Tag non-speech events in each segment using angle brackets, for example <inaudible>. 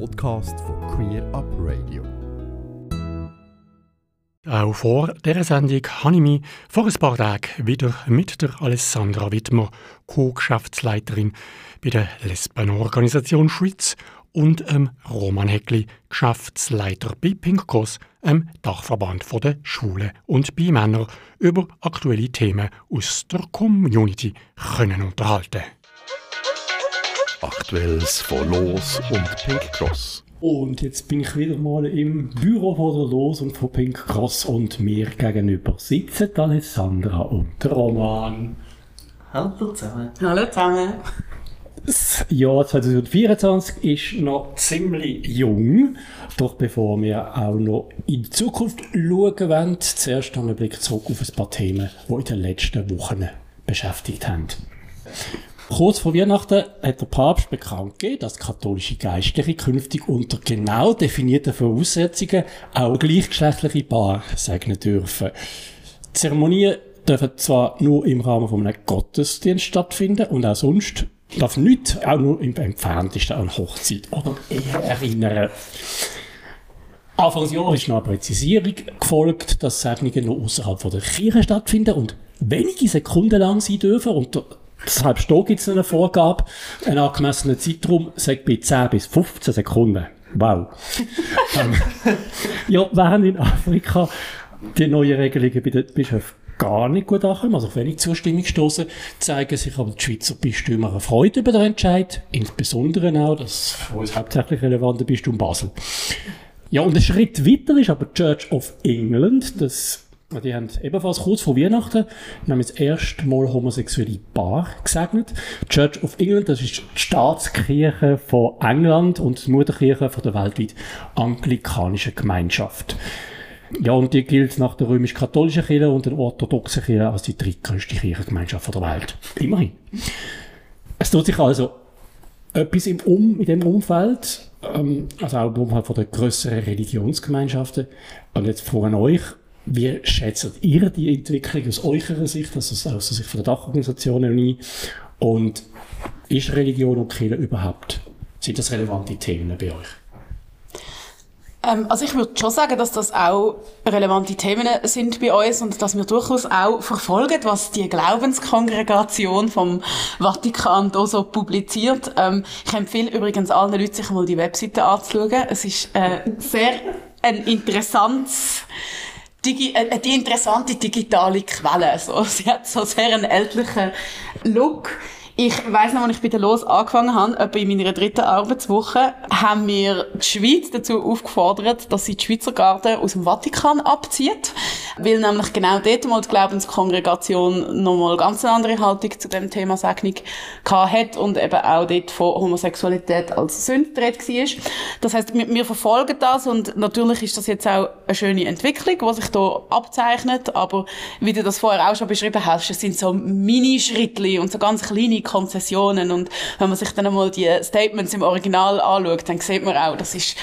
Podcast von Queer Up Radio. Auch vor dieser Sendung habe ich mich vor ein paar Tagen wieder mit der Alessandra Wittmer, Co-Geschäftsleiterin bei der Lesbenorganisation Schweiz, und ähm, Roman Heckli, Geschäftsleiter bei Pink Cross, einem Dachverband der Schulen und bei Männern, über aktuelle Themen aus der Community können unterhalten. Aktuelles von Los und Pink Cross. Und jetzt bin ich wieder mal im Büro von der Los und von Pink Cross und mir gegenüber sitzen Alessandra und Roman. Hallo zusammen. Hallo zusammen. Das Jahr 2024 ist noch ziemlich jung. Doch bevor wir auch noch in die Zukunft schauen wollen, zuerst einen Blick zurück auf ein paar Themen, die in den letzten Wochen beschäftigt haben. Kurz vor Weihnachten hat der Papst bekannt gegeben, dass katholische Geistliche künftig unter genau definierten Voraussetzungen auch gleichgeschlechtliche Paare segnen dürfen. Zeremonien dürfen zwar nur im Rahmen von einem Gottesdienst stattfinden und auch sonst darf nichts, auch nur im entferntesten an Hochzeit oder Ehe erinnern. Anfangsjahr ist noch eine Präzisierung gefolgt, dass Segnungen nur außerhalb der Kirche stattfinden und wenige Sekunden lang sein dürfen und Deshalb steht es eine Vorgabe, einen angemessenen Zeitraum sagt bei 10 bis 15 Sekunden. Wow. <laughs> ähm, ja, während in Afrika die neuen Regelungen bei den Bischöfen gar nicht gut ankommen, also auf wenig Zustimmung stoßen, zeigen sich aber die Schweizer Bistümer eine Freude über den Entscheid, insbesondere auch das für uns hauptsächlich relevante Bistum Basel. Ja, und ein Schritt weiter ist aber Church of England, das die haben ebenfalls kurz vor Weihnachten nämlich das erste Mal homosexuelle Paar gesegnet. Die Church of England, das ist die Staatskirche von England und die Mutterkirche von der weltweit anglikanischen Gemeinschaft. Ja, und die gilt nach der römisch-katholischen Kirche und der orthodoxen Kirche als die drittgrößte Kirchengemeinschaft der Welt. Immerhin. Es tut sich also etwas im um, in dem Umfeld, ähm, also auch im Umfeld von der grösseren Religionsgemeinschaften. Und jetzt von euch, wie schätzt ihr die Entwicklung aus eurer Sicht, also aus der Sicht von der Dachorganisationen ein? Und ist Religion und Kirche überhaupt, sind das relevante Themen bei euch? Ähm, also ich würde schon sagen, dass das auch relevante Themen sind bei uns und dass wir durchaus auch verfolgen, was die Glaubenskongregation vom Vatikan da so publiziert. Ähm, ich empfehle übrigens allen Leuten, sich mal die Webseite anzuschauen. Es ist äh, sehr ein interessantes Digi äh, die interessante digitale Quelle. So. Sie hat so sehr einen ältlichen Look. Ich weiss noch, als ich bei der Los angefangen habe, etwa in meiner dritten Arbeitswoche, haben wir die Schweiz dazu aufgefordert, dass sie die Schweizer Garde aus dem Vatikan abzieht. Weil nämlich genau dort mal die Glaubenskongregation nochmal ganz eine andere Haltung zu dem Thema Segnung hat und eben auch dort von Homosexualität als Sünde war. Das heisst, wir, verfolgen das und natürlich ist das jetzt auch eine schöne Entwicklung, die sich hier abzeichnet, aber wie du das vorher auch schon beschrieben hast, es sind so Mini-Schrittli und so ganz kleine Konzessionen. Und wenn man sich dann einmal die Statements im Original anschaut, dann sieht man auch, das ist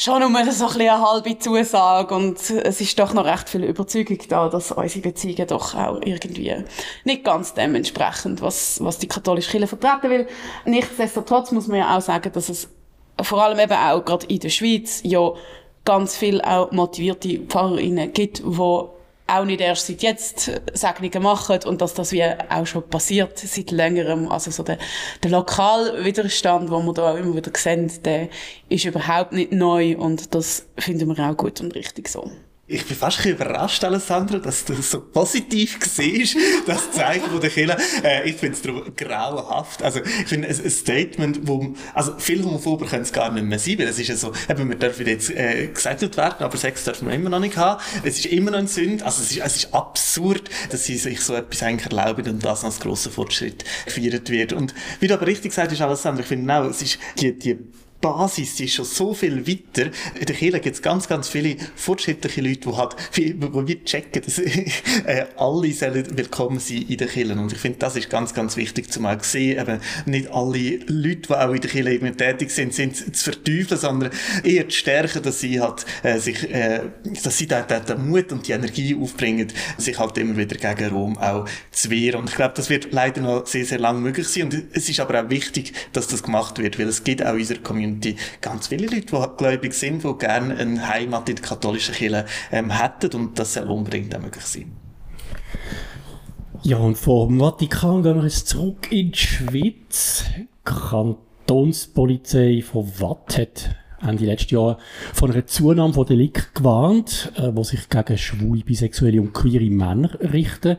schon nur so ein eine halbe Zusage und es ist doch noch recht viel Überzeugung da, dass unsere Beziehungen doch auch irgendwie nicht ganz dementsprechend, was, was die katholische Kirche vertreten will. Nichtsdestotrotz muss man ja auch sagen, dass es vor allem eben auch gerade in der Schweiz ja ganz viel auch motivierte PfarrerInnen gibt, die auch nicht erst seit jetzt Segnungen machen und dass das wie auch schon passiert seit längerem. Also so der, der Lokalwiderstand, den wir da auch immer wieder sehen, der ist überhaupt nicht neu und das finden wir auch gut und richtig so. Ich bin fast ein überrascht, Alessandro, dass du so positiv siehst, das Zeichen von der Kirche. Äh, ich finde es darum grauenhaft. Also, ich finde ein, Statement, wo, also, viel homophober können es gar nicht mehr sein, weil es ist ja so, eben, wir dürfen jetzt, äh, gesettelt werden, aber Sex dürfen wir immer noch nicht haben. Es ist immer noch ein Sünd. Also, es ist, es ist absurd, dass sie sich so etwas eigentlich erlauben und das als grosser Fortschritt gefeiert wird. Und, wie du aber richtig gesagt hast, Alessandro, ich finde auch, es ist die, die Basis ist schon so viel weiter. In der Kirche gibt es ganz, ganz viele fortschrittliche Leute, die halt, die wir checken, dass <laughs> äh, alle sollen willkommen sein in der Kirche. Und ich finde, das ist ganz, ganz wichtig zu mal sehen. Eben nicht alle Leute, die auch in der Kirche eben tätig sind, sind zu verteufeln, sondern eher zu stärken, dass sie halt, äh, sich, äh, dass sie da, da, den Mut und die Energie aufbringen, sich halt immer wieder gegen Rom auch zu wehren. Und ich glaube, das wird leider noch sehr, sehr lang möglich sein. Und es ist aber auch wichtig, dass das gemacht wird, weil es gibt auch in unserer Community ich, ganz viele Leute, die gläubig sind, die gerne eine Heimat in der katholischen Kirche ähm, hätten und das soll unbedingt auch möglich sein. Ja, und vom Vatikan gehen wir jetzt zurück in die Schweiz. Kantonspolizei von Watt hat Ende letzten Jahr von einer Zunahme von Delikten gewarnt, äh, die sich gegen schwule, bisexuelle und queere Männer richten.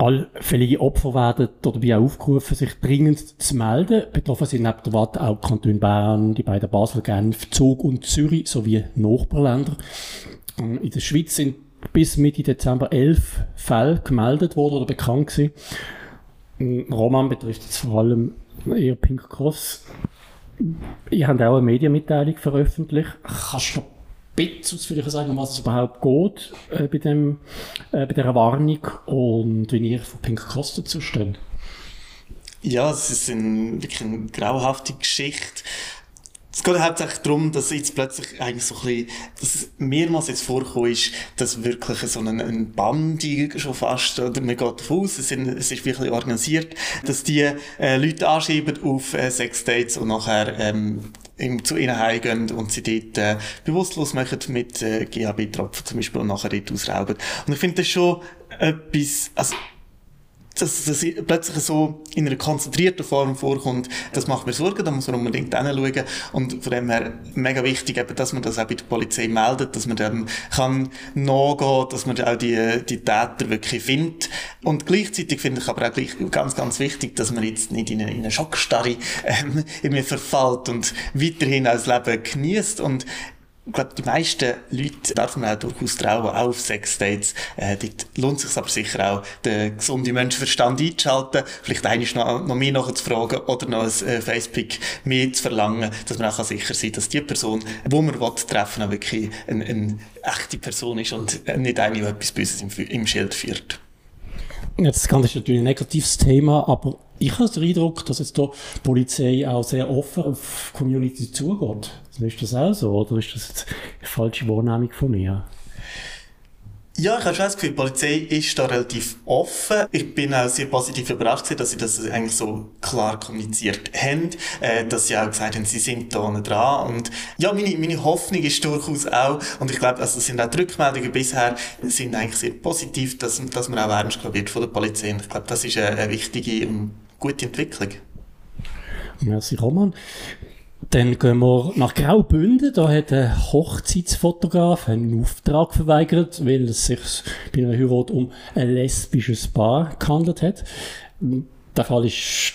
Allfällige Opfer werden dabei auch aufgerufen, sich dringend zu melden. Betroffen sind neben der Watt auch Kanton Bern, die beiden Basel, Genf, Zug und Zürich sowie Nachbarländer. In der Schweiz sind bis Mitte Dezember elf Fälle gemeldet worden oder bekannt gewesen. Roman betrifft jetzt vor allem eher Pink Cross. Ihr habt auch eine Medienmitteilung veröffentlicht. Kannst du ein bisschen ausführlicher sagen, um was es überhaupt geht äh, bei, dem, äh, bei dieser Warnung und wie ihr von Pink Cross dazu steht? Ja, es ist ein, wirklich eine grauenhafte Geschichte. Es geht hauptsächlich darum, dass jetzt plötzlich eigentlich so ein bisschen, dass es mehrmals jetzt vorgekommen ist, dass wirklich so eine, eine Bande schon fast, oder man geht davon aus, es, sind, es ist wirklich organisiert, dass die äh, Leute anschreiben auf äh, Sexdates und nachher ähm, zu ihnen heimgehen und sie dort äh, bewusstlos machen mit äh, GHB-Tropfen zum Beispiel und nachher dort ausrauben. Und ich finde das schon etwas, also dass das plötzlich so in einer konzentrierten Form vorkommt, das macht mir Sorgen, da muss man unbedingt hinschauen. Und von dem her mega wichtig, eben, dass man das auch bei der Polizei meldet, dass man dann kann nachgehen, dass man auch die, die Täter wirklich findet. Und gleichzeitig finde ich aber auch gleich ganz, ganz wichtig, dass man jetzt nicht in eine, in eine Schockstarre ähm, verfällt und weiterhin als Leben genießt und ich glaube, die meisten Leute man auch durchaus trauen, auch auf Sexdates. Äh, dort lohnt es sich aber sicher auch, den gesunden Menschenverstand einzuschalten, vielleicht eigentlich noch, noch mehr nachzufragen oder noch ein äh, Facepick mehr zu verlangen, dass man auch sicher sein kann, dass die Person, die man will, treffen auch wirklich eine, eine echte Person ist und nicht eine, die etwas Böses im, im Schild führt. Jetzt kann das natürlich ein negatives Thema, aber ich habe den Eindruck, dass jetzt die Polizei auch sehr offen auf Community zugeht. Ist das auch so, oder ist das jetzt eine falsche Wahrnehmung von mir? Ja, ich habe schon das Gefühl, die Polizei ist da relativ offen. Ich bin auch sehr positiv überrascht, dass sie das eigentlich so klar kommuniziert haben, äh, dass sie auch gesagt haben, sie sind da dran. Und ja, meine, meine Hoffnung ist durchaus auch, und ich glaube, also sind auch die Rückmeldungen bisher, sind eigentlich sehr positiv, dass, dass man auch ernst genommen wird von der Polizei. Und ich glaube, das ist eine, eine wichtige und gute Entwicklung. Merci, Roman. Dann gehen wir nach Graubünden. Da hat ein Hochzeitsfotograf einen Auftrag verweigert, weil es sich bei einer Heirat um ein lesbisches Paar gehandelt hat. Der Fall ist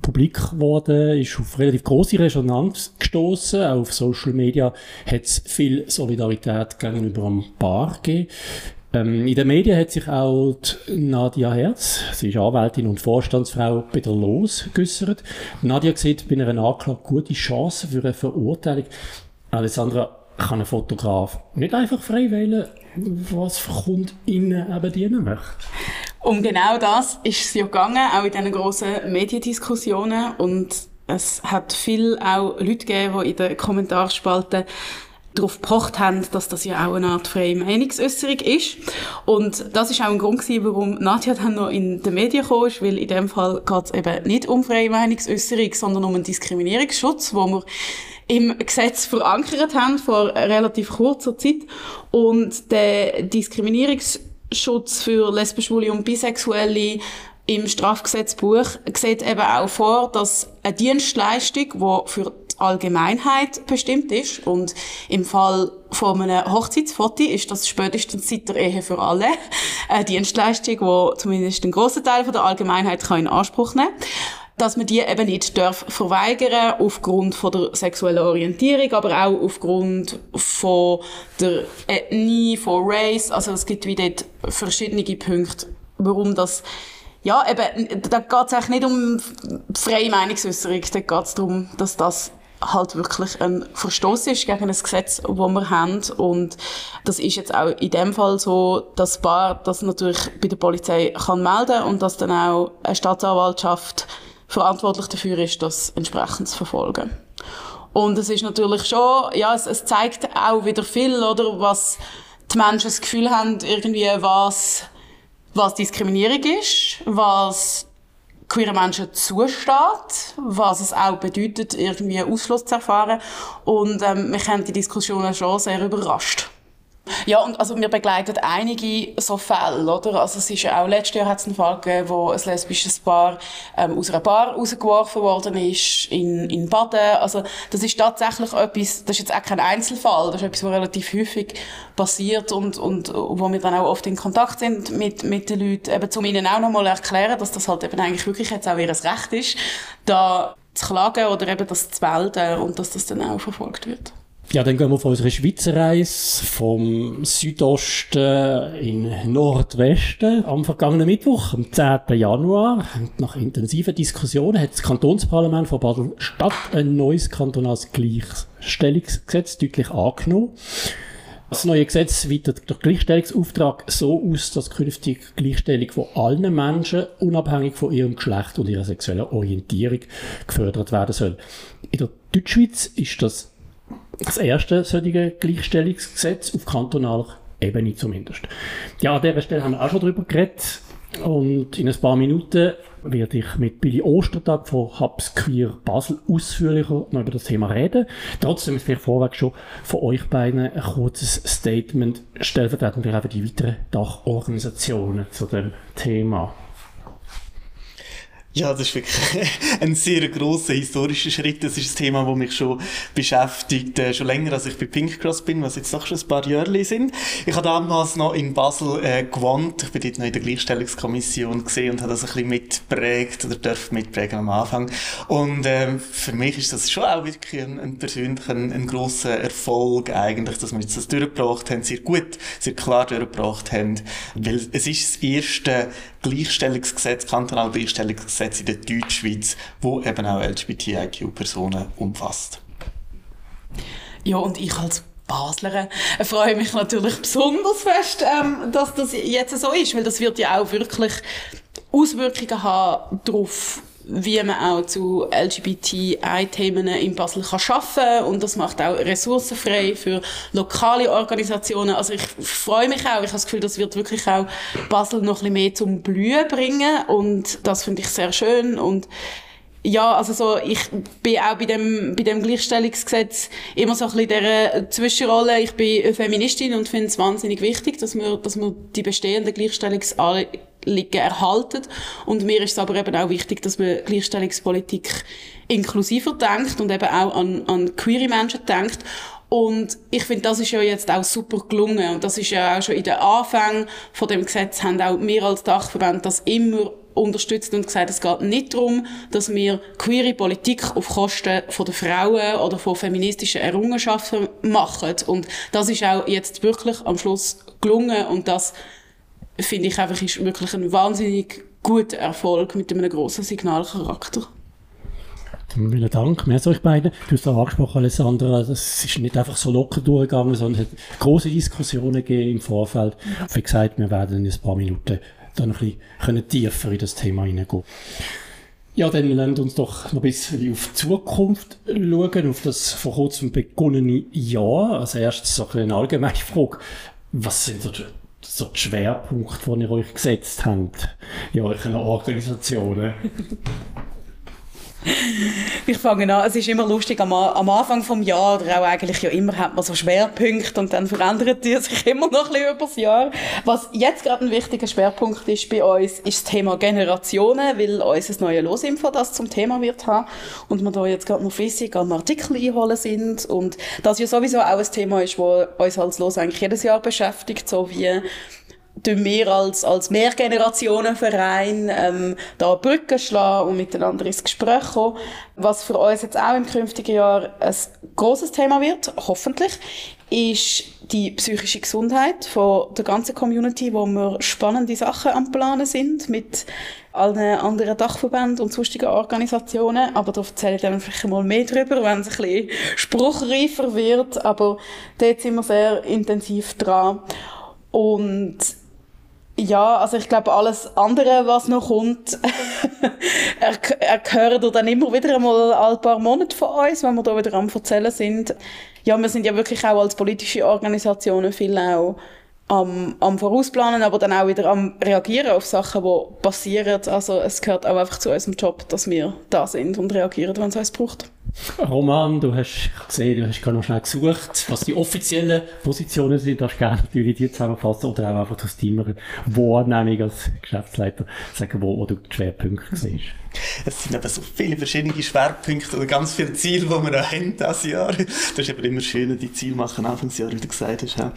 publik geworden, ist auf relativ große Resonanz gestoßen. Auch auf Social Media hat es viel Solidarität gegenüber dem Paar gegeben. Ähm, in den Medien hat sich auch Nadia Herz, sie ist Anwältin und Vorstandsfrau bei der LOS, geäussert. Nadia sieht bei einer Anklage gute Chancen für eine Verurteilung. Alessandra, kann ein Fotograf nicht einfach frei wählen, was für Kunden eben dienen möchte? Um genau das ist es ja gegangen, auch in diesen grossen Mediendiskussionen. Und es hat viel auch Leute gegeben, die in den Kommentarspalten darauf gepocht haben, dass das ja auch eine Art freie Meinungsäußerung ist. Und das ist auch ein Grund gewesen, warum Nadja dann noch in den Medien kam, weil in dem Fall geht es eben nicht um freie Meinungsäußerung, sondern um einen Diskriminierungsschutz, wo wir im Gesetz verankert haben vor relativ kurzer Zeit. Und der Diskriminierungsschutz für lesbisch, und bisexuelle im Strafgesetzbuch sieht eben auch vor, dass eine Dienstleistung, die für Allgemeinheit bestimmt ist. Und im Fall von einem Hochzeitsfoto ist das spätestens seit der Ehe für alle eine <laughs> Dienstleistung, die zumindest einen grossen Teil von der Allgemeinheit kann in Anspruch nehmen kann dass man die eben nicht darf verweigern aufgrund von der sexuellen Orientierung, aber auch aufgrund von der Ethnie, von Race. Also es gibt wie dort verschiedene Punkte, warum das ja, eben, da geht es eigentlich nicht um freie Meinungsäußerung, da geht es darum, dass das halt wirklich ein Verstoß ist gegen ein Gesetz, das wir haben. Und das ist jetzt auch in dem Fall so, dass Paar das natürlich bei der Polizei kann melden und dass dann auch eine Staatsanwaltschaft verantwortlich dafür ist, das entsprechend zu verfolgen. Und es ist natürlich schon, ja, es, es zeigt auch wieder viel, oder, was die Menschen das Gefühl haben, irgendwie, was, was Diskriminierung ist, was queeren Menschen zusteht, was es auch bedeutet, irgendwie Ausschluss zu erfahren. Und ähm, mich haben die Diskussionen schon sehr überrascht. Ja, und also wir begleiten einige so Fälle, oder? Also es ist ja auch, letztes Jahr hat es einen Fall gegeben, wo ein lesbisches Paar ähm, aus einer Bar rausgeworfen worden ist, in, in Baden. Also das ist tatsächlich etwas, das ist jetzt auch kein Einzelfall, das ist etwas, was relativ häufig passiert und, und wo wir dann auch oft in Kontakt sind mit, mit den Leuten, eben um ihnen auch nochmal erklären, dass das halt eben eigentlich wirklich jetzt auch ihr Recht ist, da zu klagen oder eben das zu melden und dass das dann auch verfolgt wird. Ja, dann gehen wir auf unsere Schweizer Reise vom Südosten in Nordwesten. Am vergangenen Mittwoch, am 10. Januar, nach intensiven Diskussionen, hat das Kantonsparlament von Basel-Stadt ein neues kantonales Gleichstellungsgesetz deutlich angenommen. Das neue Gesetz weitet den Gleichstellungsauftrag so aus, dass künftig Gleichstellung von allen Menschen, unabhängig von ihrem Geschlecht und ihrer sexuellen Orientierung, gefördert werden soll. In der Deutschschweiz ist das das erste solche Gleichstellungsgesetz auf kantonaler Ebene zumindest. Ja, an dieser Stelle haben wir auch schon drüber geredet. Und in ein paar Minuten werde ich mit Billy Ostertag von Hubs Queer Basel ausführlicher noch über das Thema reden. Trotzdem ist vielleicht vorweg schon von euch beiden ein kurzes Statement stellvertretend für die weiteren Dachorganisationen zu dem Thema. Ja, das ist wirklich <laughs> ein sehr grosser historischer Schritt. Das ist ein Thema, das mich schon beschäftigt, äh, schon länger, als ich bei Pink Cross bin, was jetzt doch schon ein paar Jahre sind. Ich habe damals noch in Basel äh, gewohnt. Ich bin dort noch in der Gleichstellungskommission gesehen und habe das ein bisschen mitprägt oder darf mitprägen am Anfang. Und ähm, für mich ist das schon auch wirklich ein, ein persönlicher, ein, ein grosser Erfolg eigentlich, dass wir jetzt das durchgebracht haben, sehr gut, sehr klar durchgebracht haben, weil es ist das erste Gleichstellungsgesetz, kantonale Gleichstellungsgesetz in der Deutschschweiz, wo eben auch LGBTIQ-Personen umfasst. Ja, und ich als Baslerin freue mich natürlich besonders fest, ähm, dass das jetzt so ist, weil das wird ja auch wirklich Auswirkungen haben darauf, wie man auch zu LGBTI-Themen in Basel kann schaffen und das macht auch Ressourcen frei für lokale Organisationen. Also ich freue mich auch. Ich habe das Gefühl, das wird wirklich auch Basel noch ein bisschen mehr zum Blühen bringen und das finde ich sehr schön und ja, also so, ich bin auch bei dem, bei dem Gleichstellungsgesetz immer so ein bisschen in dieser Zwischenrolle. Ich bin Feministin und finde es wahnsinnig wichtig, dass wir, dass wir die bestehenden Gleichstellungsanliegen erhalten. Und mir ist es aber eben auch wichtig, dass man Gleichstellungspolitik inklusiver denkt und eben auch an, an queere Menschen denkt. Und ich finde, das ist ja jetzt auch super gelungen. Und das ist ja auch schon in den Anfängen von dem Gesetz haben auch wir als Dachverband das immer unterstützt und gesagt, es geht nicht darum, dass wir queere Politik auf Kosten von der Frauen oder von feministischen Errungenschaften machen. Und das ist auch jetzt wirklich am Schluss gelungen und das finde ich einfach ist wirklich ein wahnsinnig guter Erfolg mit einem grossen Signalcharakter. Vielen Dank. Merci euch beiden. Du hast auch angesprochen, Alessandra, das ist nicht einfach so locker durchgegangen, sondern es hat große Diskussionen gegeben im Vorfeld. Wie gesagt, wir werden in ein paar Minuten dann ein bisschen tiefer in das Thema hineingehen. Ja, dann lernt uns doch noch ein bisschen auf die Zukunft schauen, auf das vor kurzem begonnene Jahr. Als erstes so eine allgemeine Frage. Was sind so die, Schwerpunkte, die ihr euch gesetzt habt in euren Organisationen? <laughs> ich fange an. Es ist immer lustig, am, am Anfang vom Jahr, oder auch eigentlich ja immer, hat man so Schwerpunkte und dann verändert die <laughs> sich immer noch ein bisschen über das Jahr. Was jetzt gerade ein wichtiger Schwerpunkt ist bei uns, ist das Thema Generationen, weil unser neue Losinfo das zum Thema wird haben und wir da jetzt gerade noch flüssig an Artikel einholen sind und das ja sowieso auch ein Thema ist, das uns als Los eigentlich jedes Jahr beschäftigt, so wie wir als, als Mehrgenerationenverein ähm, da Brücken schlagen und miteinander ins Gespräch kommen. Was für uns jetzt auch im künftigen Jahr ein großes Thema wird, hoffentlich, ist die psychische Gesundheit von der ganzen Community, wo wir spannende Sachen am Planen sind mit allen anderen Dachverbänden und sonstigen Organisationen. Aber da erzähle ich dann vielleicht mal mehr drüber, wenn es ein bisschen spruchreifer wird. Aber dort sind wir sehr intensiv dran. Und ja, also ich glaube, alles andere, was noch kommt, <laughs> er, er gehört dann immer wieder einmal ein paar Monate von uns, wenn wir da wieder am erzählen sind. Ja, wir sind ja wirklich auch als politische Organisationen viel auch am, am Vorausplanen, aber dann auch wieder am Reagieren auf Sachen, die passieren. Also es gehört auch einfach zu unserem Job, dass wir da sind und reagieren, wenn es uns braucht. Roman, du hast gesehen, du hast gerade noch schnell gesucht, was die offiziellen Positionen sind. Du gerne natürlich die zusammenfassen oder auch einfach das Team Wahrnehmung als Geschäftsleiter sagen, wo, wo du die Schwerpunkte siehst. Es sind eben so viele verschiedene Schwerpunkte oder ganz viele Ziele, die wir auch haben dieses Jahr. Das ist aber immer schön, die Ziele machen, Anfangsjahr, wie du gesagt hast. Ja.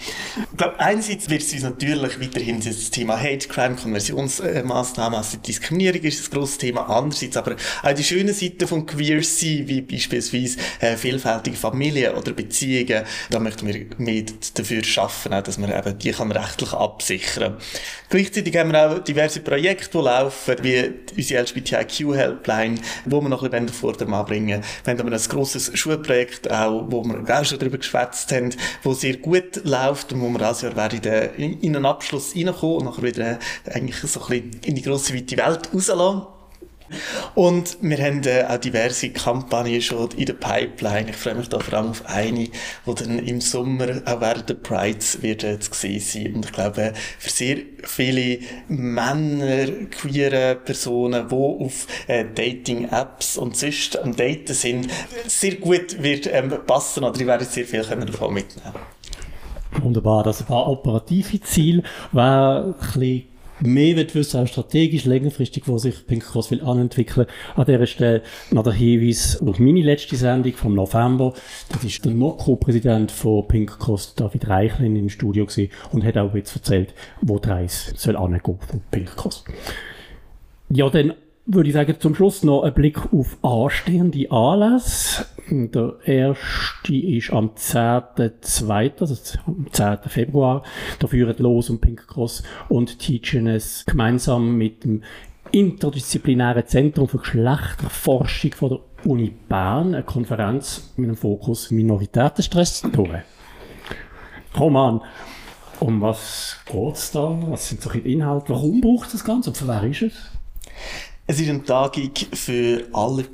Ich glaube, einerseits wird es uns natürlich weiterhin das Thema Hate Crime, Konversionsmaßnahmen, also Diskriminierung ist ein grosses Thema. Andererseits aber auch die schönen Seiten von Queer sein, wie beispielsweise äh, vielfältige Familien oder Beziehungen. Da möchten wir mehr dafür schaffen, dass man eben die kann rechtlich absichern. Gleichzeitig haben wir auch diverse Projekte, die laufen, wie unsere LGBTIQ-Helpline, wo wir noch ein bisschen vor dem anbringen. Wir haben aber ein grosses Schulprojekt auch, wo wir auch schon darüber geschwätzt haben, wo sehr gut läuft und wo wir dieses Jahr werden in einen Abschluss reinkommen und nachher wieder äh, eigentlich so ein bisschen in die grosse weite Welt rauslassen. Und wir haben äh, auch diverse Kampagnen schon in der Pipeline. Ich freue mich da vor allem auf eine, die dann im Sommer auch während der Prides wird äh, zu sehen sein. Und ich glaube, für sehr viele Männer, queere Personen, die auf äh, Dating-Apps und sonst am Daten sind, sehr gut wird ähm, passen oder die werden sehr viel können davon mitnehmen. Wunderbar, das war operative Ziel, war ein mehr wissen, auch strategisch, längerfristig, wo sich Pink Cross will anentwickeln. An dieser Stelle noch der Hinweis auf meine letzte Sendung vom November. Das ist der NOCO-Präsident von Pink Cross, David Reichlin, im Studio gewesen und hat auch jetzt erzählt, wo die Reise soll angehen von Pink Cross. Ja, dann würde ich sagen, zum Schluss noch ein Blick auf anstehende Anlässe. Der erste ist am 10.2., also am 10. Februar. Da führen Los und Pink Cross und Teachenes gemeinsam mit dem interdisziplinären Zentrum für Geschlechterforschung von der Uni Bern eine Konferenz mit dem Fokus Minoritätenstress durch. Roman, um was geht's da? Was sind so die Inhalte? Warum braucht es das Ganze und für wer ist es? Es ist eine Tagung für alle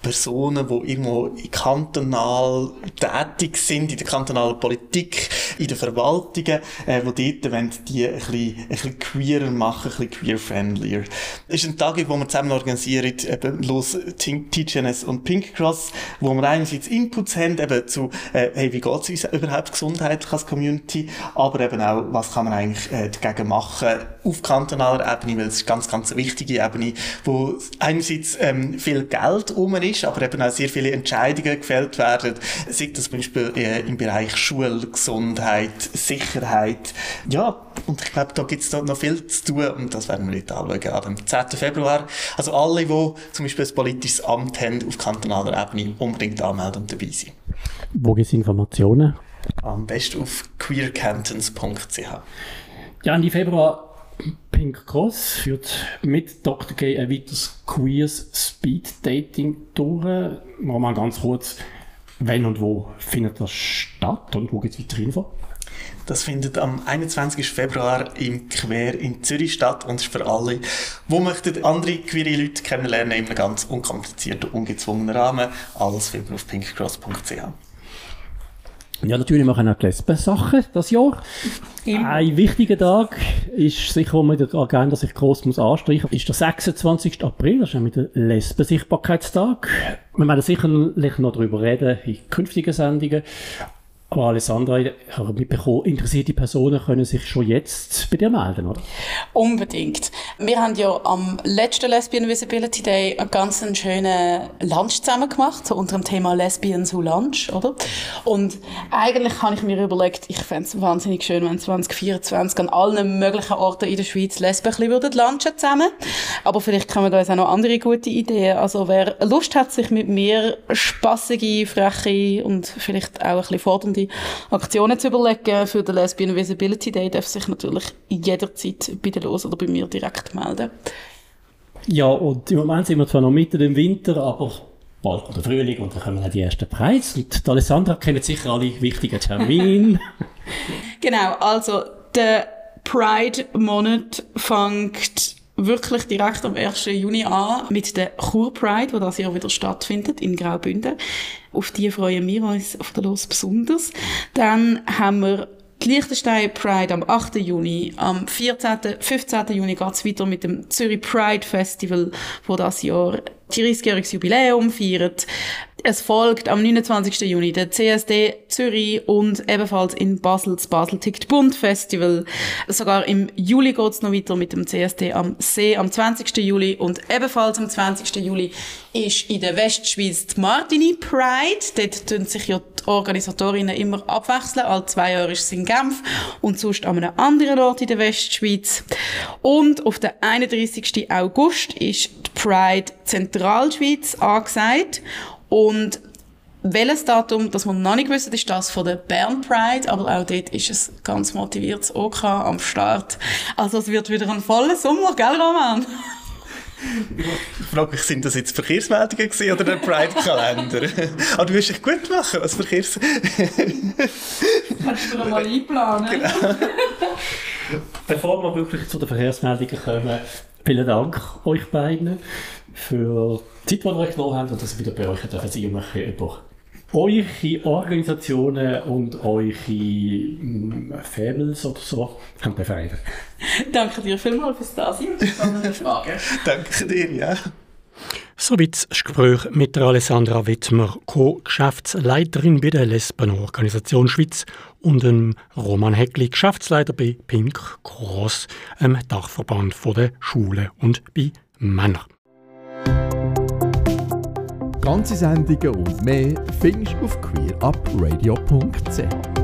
Personen, die irgendwo kantonal tätig sind, in der kantonalen Politik, in den Verwaltungen, äh, die dort wollen, die ein bisschen, ein bisschen queerer machen, ein bisschen queer-friendlier. Ist eine Tagung, die wir zusammen organisieren, eben los TGNS und Pink Cross, wo wir einerseits Inputs haben, eben zu, äh, hey, wie geht es uns überhaupt gesundheitlich als Community, aber eben auch, was kann man eigentlich äh, dagegen machen auf kantonaler Ebene, weil es ist ganz, ganz eine wichtige Ebene, wo einerseits ähm, viel Geld um ist, ist, aber eben auch sehr viele Entscheidungen gefällt werden. Sei das zum Beispiel äh, im Bereich Schule, Gesundheit, Sicherheit. Ja, und ich glaube, da gibt es noch viel zu tun und das werden wir heute anschauen. Am 10. Februar. Also alle, die zum Beispiel ein politisches Amt haben auf kantonaler Ebene, unbedingt anmelden und dabei sein. Wo gibt es Informationen? Am besten auf queercantons.ch. Ja, Ende Februar Pink Cross führt mit Dr. Gay ein weiteres queers Speed Dating durch. Mal ganz kurz, wenn und wo findet das statt und wo gibt es weitere Info? Das findet am 21. Februar im Quer in Zürich statt und ist für alle, die möchten andere queere Leute kennenlernen in einem ganz unkomplizierten, ungezwungenen Rahmen. Alles findet man auf pinkcross.ch. Ja, natürlich machen wir auch die Lesben-Sachen das Jahr. Immer. Ein wichtiger Tag ist sicher, wo man in der Agenda sich gross muss anstreichen muss, ist der 26. April, das ist nämlich der Lesbensichtbarkeitstag. Wir werden sicherlich noch darüber reden in künftigen Sendungen. Aber habe mitbekommen, interessierte Personen können sich schon jetzt bei dir melden, oder? Unbedingt. Wir haben ja am letzten Lesbian Visibility Day einen ganz schönen Lunch zusammen gemacht, so unter dem Thema Lesbians who Lunch, oder? Und eigentlich habe ich mir überlegt, ich fände es wahnsinnig schön, wenn 2024 an allen möglichen Orten in der Schweiz Lesben bisschen lunchen zusammen. Aber vielleicht kommen da jetzt auch noch andere gute Ideen. Also wer Lust hat, sich mit mir spassige, freche und vielleicht auch ein bisschen fordernde spannende Aktionen zu überlegen für den Lesbian Visibility Day, darf sich natürlich jederzeit bei der Los oder bei mir direkt melden. Ja, und im Moment sind wir zwar noch mitten im Winter, aber bald kommt der Frühling und dann kommen auch die ersten Preise. Und die Alessandra kennt sicher alle wichtigen Termine. <laughs> genau, also der Pride-Monat fängt wirklich direkt am 1. Juni an mit der Chur Pride, wo das Jahr wieder stattfindet in Graubünden. Auf die freuen wir uns auf der Los besonders. Dann haben wir die Liechtenstein Pride am 8. Juni. Am 14., 15. Juni geht es weiter mit dem Zürich Pride Festival, wo das Jahr 30-jähriges Jubiläum feiert. Es folgt am 29. Juni der CSD Zürich und ebenfalls in Basel das Basel Tickt Bund Festival. Sogar im Juli geht es noch weiter mit dem CSD am See am 20. Juli und ebenfalls am 20. Juli ist in der Westschweiz die Martini Pride. Dort tun sich ja die Organisatorinnen immer abwechseln. Alle zwei Jahre ist es in Genf und sonst an einem anderen Ort in der Westschweiz. Und auf den 31. August ist Pride Zentralschweiz angesagt und welches Datum, das wir noch nicht wissen, ist das von der Bern Pride, aber auch dort ist es ganz motiviertes OK am Start. Also es wird wieder ein voller Sommer, gell Roman? Ich frage mich, sind das jetzt Verkehrsmeldungen gewesen oder der Pride-Kalender? Aber <laughs> du wirst dich gut machen als Verkehrs... Kannst du mal einplanen? Genau. <laughs> Bevor wir wirklich zu den Verkehrsmeldungen kommen, vielen Dank euch beiden für die Zeit, die ihr euch genommen habt und dass ihr wieder bei euch dürfen sein und über eure Organisationen und eure mm, Fables oder so haben befreit. Danke dir vielmals fürs Dasein und spannende Fragen. <laughs> Danke dir, ja. Soweit das Gespräch mit der Alessandra Wittmer, Co-Geschäftsleiterin bei der Lesbenorganisation Schweiz und dem Roman Heckli, Geschäftsleiter bei Pink Cross, einem Dachverband der Schulen und bei Männern. Ganze Sendungen und mehr findest du auf queerupradio.ch.